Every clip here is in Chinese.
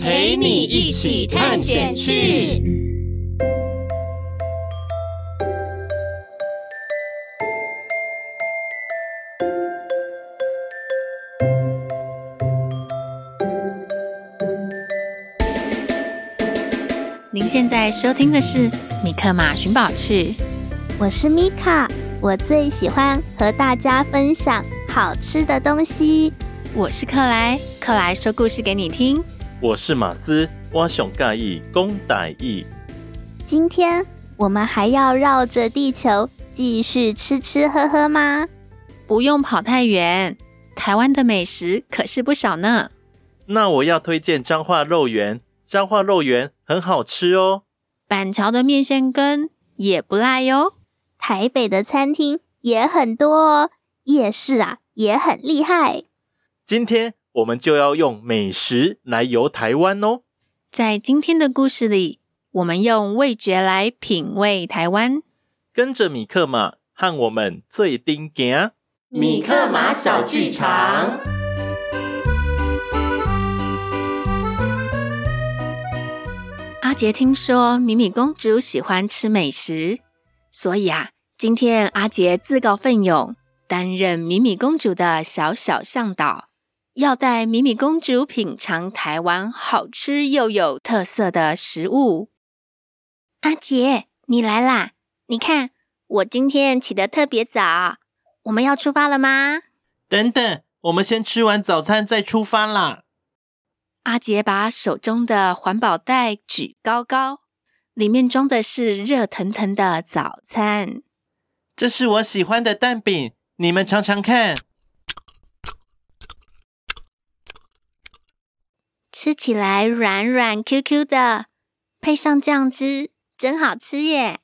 陪你一起探险去！您现在收听的是《米克马寻宝趣》，我是米卡，我最喜欢和大家分享好吃的东西。我是克莱，克莱说故事给你听。我是马斯，我上介意讲台语。今天我们还要绕着地球继续吃吃喝喝吗？不用跑太远，台湾的美食可是不少呢。那我要推荐彰化肉圆，彰化肉圆很好吃哦。板桥的面线羹也不赖哟。台北的餐厅也很多哦，夜市啊也很厉害。今天。我们就要用美食来游台湾哦！在今天的故事里，我们用味觉来品味台湾。跟着米克马和我们做阵行，米克马小剧场。阿杰听说米米公主喜欢吃美食，所以啊，今天阿杰自告奋勇担任米米公主的小小向导。要带米米公主品尝台湾好吃又有特色的食物。阿杰，你来啦！你看，我今天起得特别早。我们要出发了吗？等等，我们先吃完早餐再出发啦。阿杰把手中的环保袋举高高，里面装的是热腾腾的早餐。这是我喜欢的蛋饼，你们尝尝看。吃起来软软 Q Q 的，配上酱汁，真好吃耶！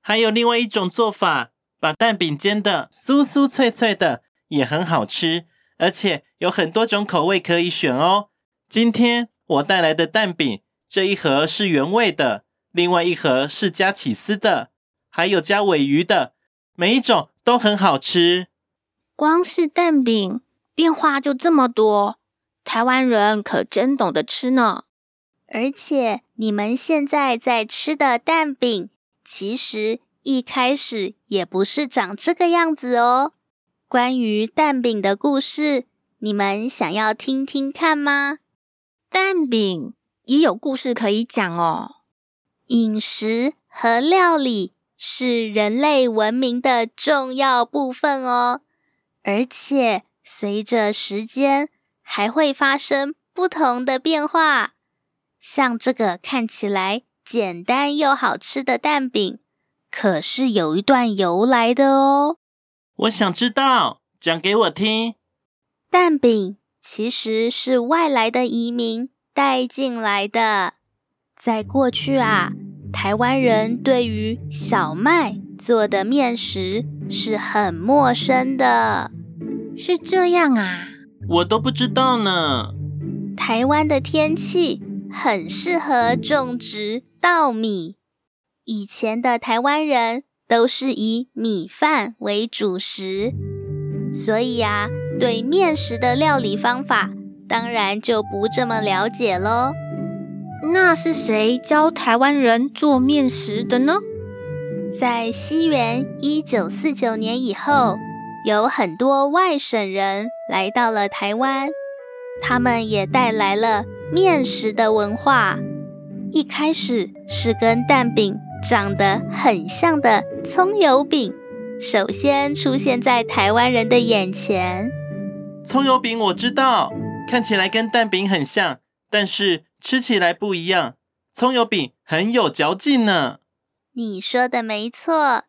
还有另外一种做法，把蛋饼煎的酥酥脆脆的，也很好吃，而且有很多种口味可以选哦。今天我带来的蛋饼，这一盒是原味的，另外一盒是加起司的，还有加尾鱼的，每一种都很好吃。光是蛋饼，变化就这么多。台湾人可真懂得吃呢，而且你们现在在吃的蛋饼，其实一开始也不是长这个样子哦。关于蛋饼的故事，你们想要听听看吗？蛋饼也有故事可以讲哦。饮食和料理是人类文明的重要部分哦，而且随着时间，还会发生不同的变化，像这个看起来简单又好吃的蛋饼，可是有一段由来的哦。我想知道，讲给我听。蛋饼其实是外来的移民带进来的。在过去啊，台湾人对于小麦做的面食是很陌生的。是这样啊。我都不知道呢。台湾的天气很适合种植稻米。以前的台湾人都是以米饭为主食，所以啊，对面食的料理方法当然就不这么了解喽。那是谁教台湾人做面食的呢？在西元一九四九年以后。有很多外省人来到了台湾，他们也带来了面食的文化。一开始是跟蛋饼长得很像的葱油饼，首先出现在台湾人的眼前。葱油饼我知道，看起来跟蛋饼很像，但是吃起来不一样。葱油饼很有嚼劲呢。你说的没错，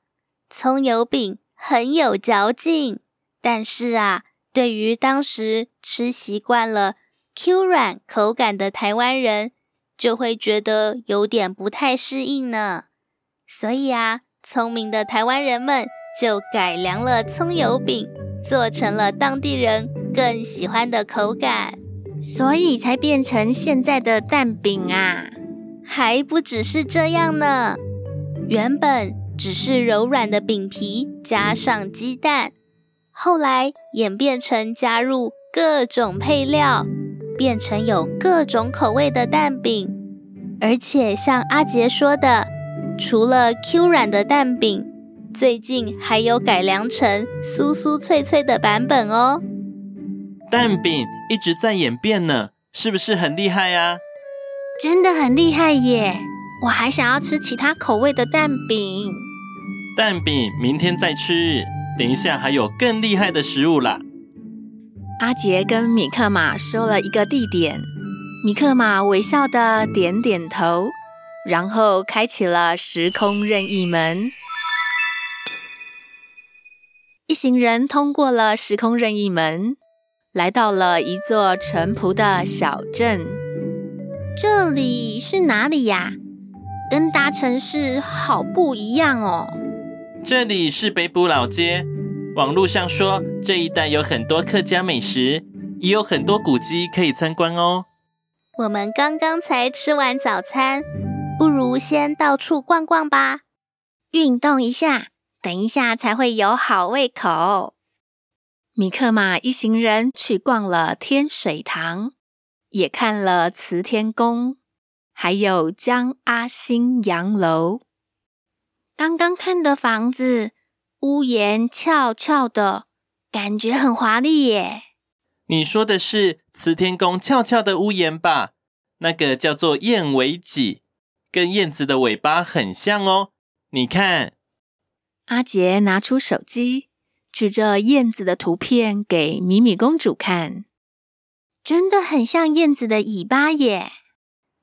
葱油饼很有嚼劲，但是啊，对于当时吃习惯了 Q 软口感的台湾人，就会觉得有点不太适应呢。所以啊，聪明的台湾人们就改良了葱油饼，做成了当地人更喜欢的口感，所以才变成现在的蛋饼啊。还不只是这样呢。原本只是柔软的饼皮加上鸡蛋，后来演变成加入各种配料，变成有各种口味的蛋饼。而且像阿杰说的，除了 Q 软的蛋饼，最近还有改良成酥酥脆脆的版本哦。蛋饼一直在演变呢，是不是很厉害呀？真的很厉害耶！我还想要吃其他口味的蛋饼。蛋饼明天再吃，等一下还有更厉害的食物啦。阿杰跟米克马说了一个地点，米克马微笑的点点头，然后开启了时空任意门。一行人通过了时空任意门，来到了一座淳朴的小镇。这里是哪里呀？跟大城市好不一样哦。这里是北埔老街，网络上说这一带有很多客家美食，也有很多古迹可以参观哦。我们刚刚才吃完早餐，不如先到处逛逛吧，运动一下，等一下才会有好胃口。米克马一行人去逛了天水堂，也看了慈天宫。还有江阿新洋楼，刚刚看的房子屋檐翘翘的，感觉很华丽耶。你说的是慈天宫翘翘的屋檐吧？那个叫做燕尾脊，跟燕子的尾巴很像哦。你看，阿杰拿出手机，指着燕子的图片给米米公主看，真的很像燕子的尾巴耶。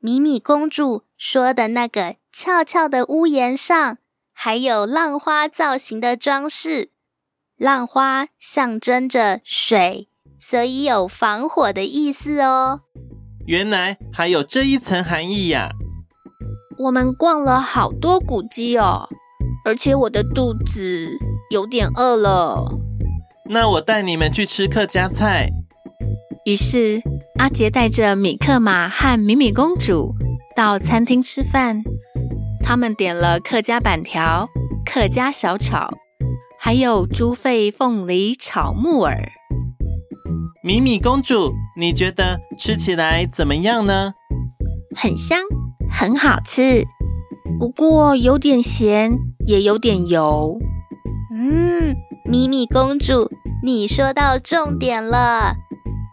米米公主说的那个翘翘的屋檐上，还有浪花造型的装饰。浪花象征着水，所以有防火的意思哦。原来还有这一层含义呀！我们逛了好多古迹哦，而且我的肚子有点饿了。那我带你们去吃客家菜。于是，阿杰带着米克马和米米公主到餐厅吃饭。他们点了客家板条、客家小炒，还有猪肺凤梨炒木耳。米米公主，你觉得吃起来怎么样呢？很香，很好吃，不过有点咸，也有点油。嗯，米米公主，你说到重点了。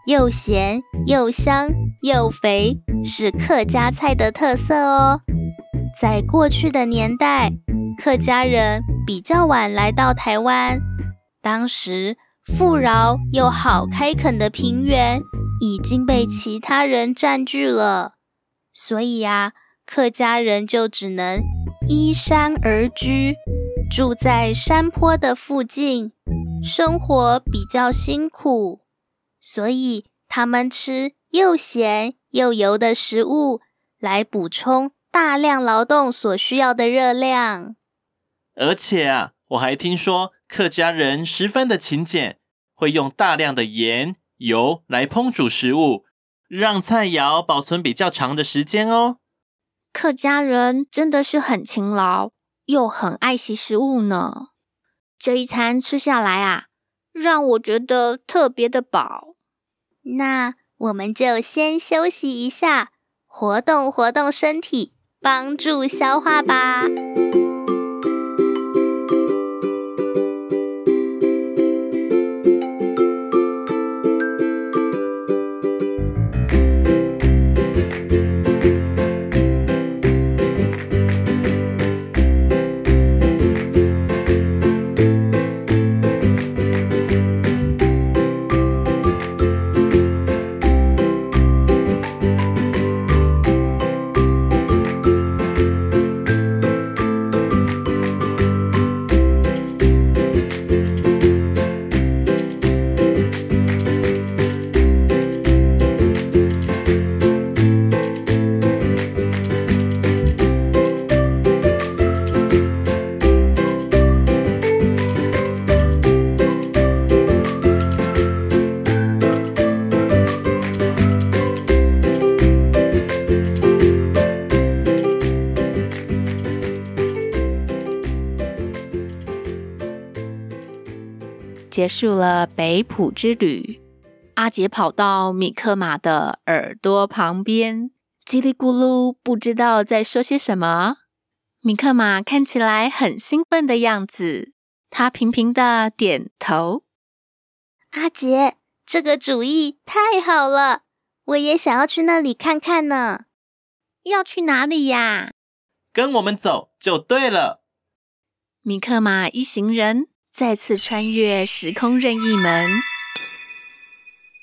又咸又香又肥，是客家菜的特色哦。在过去的年代，客家人比较晚来到台湾，当时富饶又好开垦的平原已经被其他人占据了，所以啊，客家人就只能依山而居，住在山坡的附近，生活比较辛苦。所以他们吃又咸又油的食物，来补充大量劳动所需要的热量。而且啊，我还听说客家人十分的勤俭，会用大量的盐、油来烹煮食物，让菜肴保存比较长的时间哦。客家人真的是很勤劳，又很爱惜食物呢。这一餐吃下来啊，让我觉得特别的饱。那我们就先休息一下，活动活动身体，帮助消化吧。结束了北浦之旅。阿杰跑到米克马的耳朵旁边，叽里咕噜，不知道在说些什么。米克马看起来很兴奋的样子，他频频的点头。阿杰，这个主意太好了，我也想要去那里看看呢。要去哪里呀？跟我们走就对了。米克马一行人再次穿越时空任意门。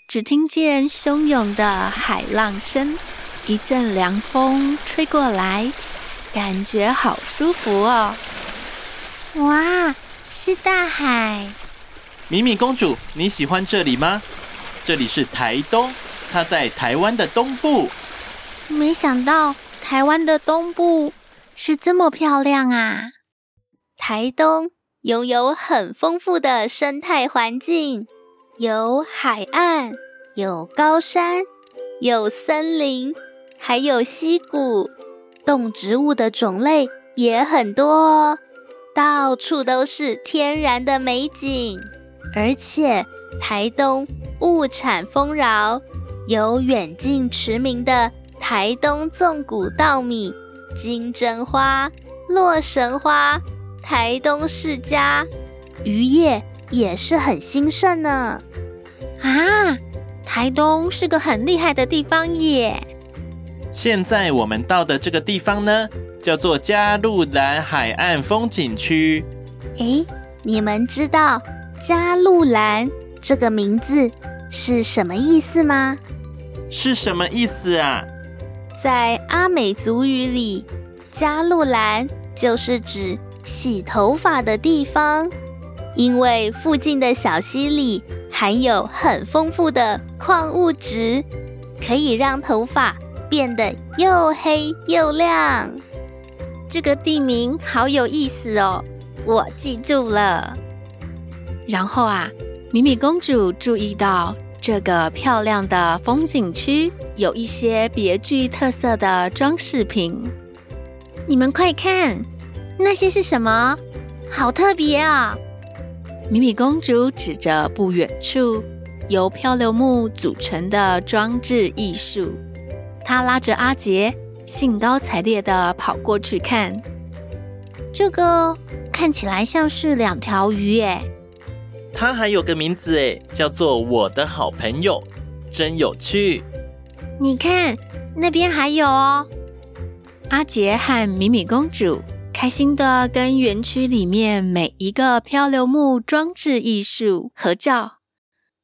只听见汹涌的海浪声，一阵凉风吹过来，感觉好舒服哦！哇，是大海！米米公主，你喜欢这里吗？这里是台东，它在台湾的东部。没想到台湾的东部是这么漂亮啊！台东拥有很丰富的生态环境。有海岸，有高山，有森林，还有溪谷，动植物的种类也很多哦，到处都是天然的美景。而且台东物产丰饶，有远近驰名的台东纵谷稻米、金针花、洛神花、台东世家，渔业。也是很兴盛呢。啊，台东是个很厉害的地方耶。现在我们到的这个地方呢，叫做加路兰海岸风景区。诶，你们知道加路兰这个名字是什么意思吗？是什么意思啊？在阿美族语里，加路兰就是指洗头发的地方。因为附近的小溪里含有很丰富的矿物质，可以让头发变得又黑又亮。这个地名好有意思哦，我记住了。然后啊，米米公主注意到这个漂亮的风景区有一些别具特色的装饰品。你们快看，那些是什么？好特别啊！米米公主指着不远处由漂流木组成的装置艺术，她拉着阿杰，兴高采烈地跑过去看。这个看起来像是两条鱼耶，它还有个名字诶，叫做我的好朋友，真有趣。你看那边还有哦，阿杰和米米公主。开心的跟园区里面每一个漂流木装置艺术合照，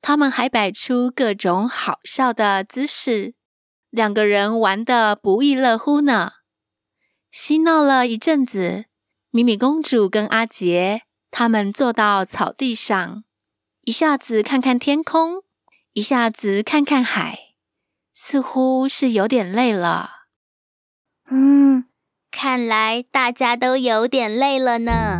他们还摆出各种好笑的姿势，两个人玩得不亦乐乎呢。嬉闹了一阵子，米米公主跟阿杰他们坐到草地上，一下子看看天空，一下子看看海，似乎是有点累了。嗯。看来大家都有点累了呢，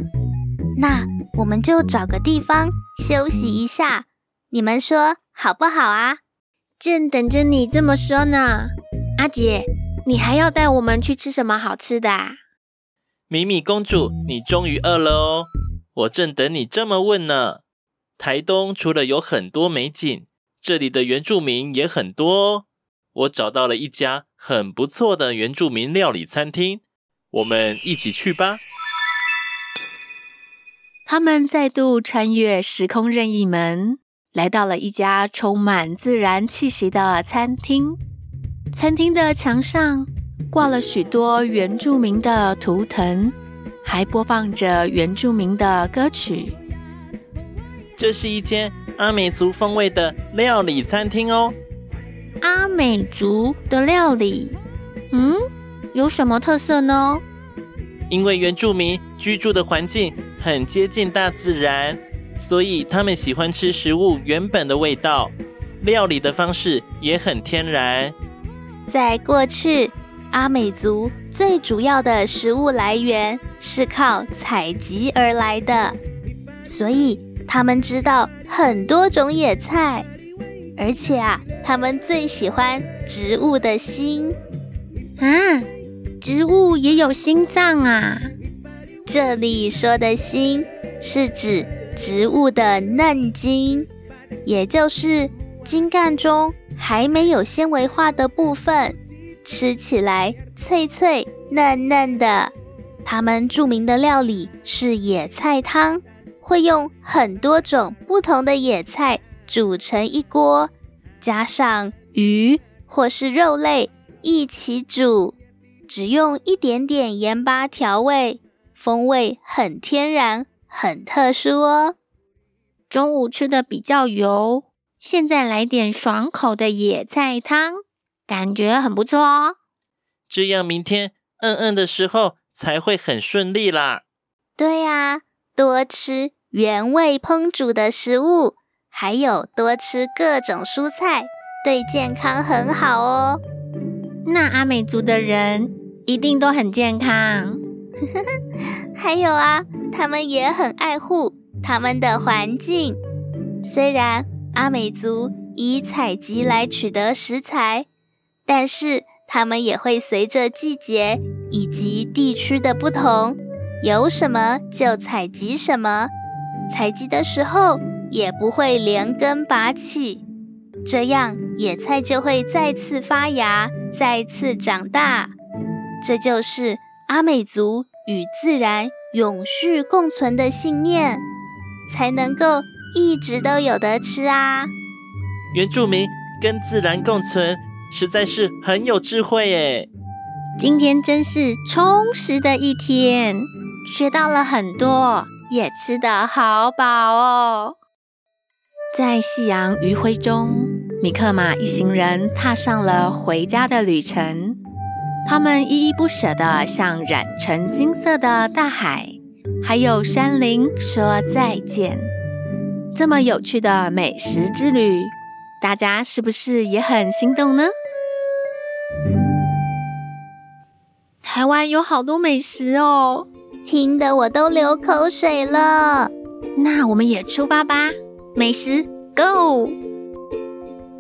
那我们就找个地方休息一下，你们说好不好啊？正等着你这么说呢。阿杰，你还要带我们去吃什么好吃的啊？米米公主，你终于饿了哦，我正等你这么问呢。台东除了有很多美景，这里的原住民也很多哦。我找到了一家很不错的原住民料理餐厅。我们一起去吧。他们再度穿越时空任意门，来到了一家充满自然气息的餐厅。餐厅的墙上挂了许多原住民的图腾，还播放着原住民的歌曲。这是一间阿美族风味的料理餐厅哦。阿美族的料理，嗯？有什么特色呢？因为原住民居住的环境很接近大自然，所以他们喜欢吃食物原本的味道，料理的方式也很天然。在过去，阿美族最主要的食物来源是靠采集而来的，所以他们知道很多种野菜，而且啊，他们最喜欢植物的心啊。植物也有心脏啊！这里说的心是指植物的嫩茎，也就是茎干中还没有纤维化的部分，吃起来脆脆嫩嫩的。他们著名的料理是野菜汤，会用很多种不同的野菜煮成一锅，加上鱼或是肉类一起煮，只用一点点盐巴调味，风味很天然，很特殊哦。中午吃的比较油，现在来点爽口的野菜汤，感觉很不错哦。这样明天嗯嗯的时候才会很顺利啦。对呀，多吃原味烹煮的食物，还有多吃各种蔬菜，对健康很好哦。那阿美族的人一定都很健康。还有啊，他们也很爱护他们的环境。虽然阿美族以采集来取得食材，但是他们也会随着季节以及地区的不同，有什么就采集什么。采集的时候也不会连根拔起，这样野菜就会再次发芽，再次长大。这就是阿美族与自然永续共存的信念，才能够一直都有得吃啊！原住民跟自然共存，实在是很有智慧耶。今天真是充实的一天，学到了很多，也吃得好饱哦。在夕阳余晖中，米克马一行人踏上了回家的旅程。他们依依不舍地向染成金色的大海，还有山林说再见。这么有趣的美食之旅，大家是不是也很心动呢？台湾有好多美食哦，听得我都流口水了。那我们也出发吧，美食 Go！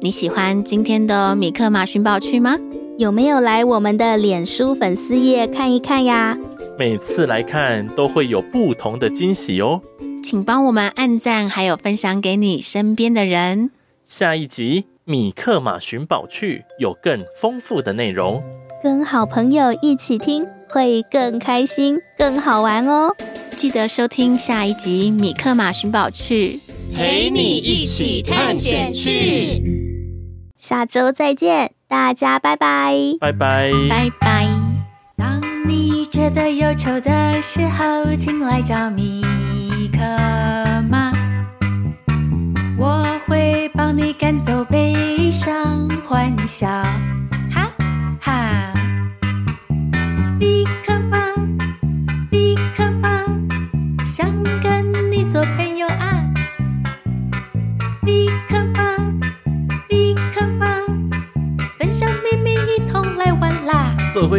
你喜欢今天的米克马寻宝趣吗？有没有来我们的脸书粉丝页看一看呀？每次来看都会有不同的惊喜哦，请帮我们按赞，还有分享给你身边的人。下一集米克马寻宝趣有更丰富的内容，跟好朋友一起听会更开心、更好玩哦。记得收听下一集米克马寻宝趣，陪你一起探险去。下周再见。大家拜拜，拜拜，拜拜。当你觉得忧愁的时候，请来找米可妈，我会帮你赶走悲伤，欢笑，做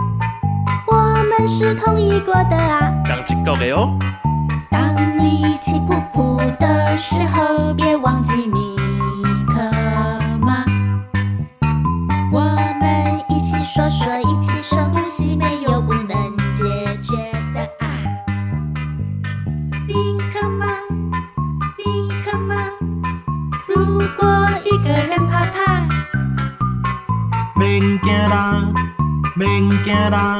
是同意过的啊，刚去告给哦。当你气噗噗的时候，别忘记米克马。我们一起说说，一起深呼吸，没有不能解决的啊。米克马，米克马，如果一个人怕怕，免惊啦，免惊啦。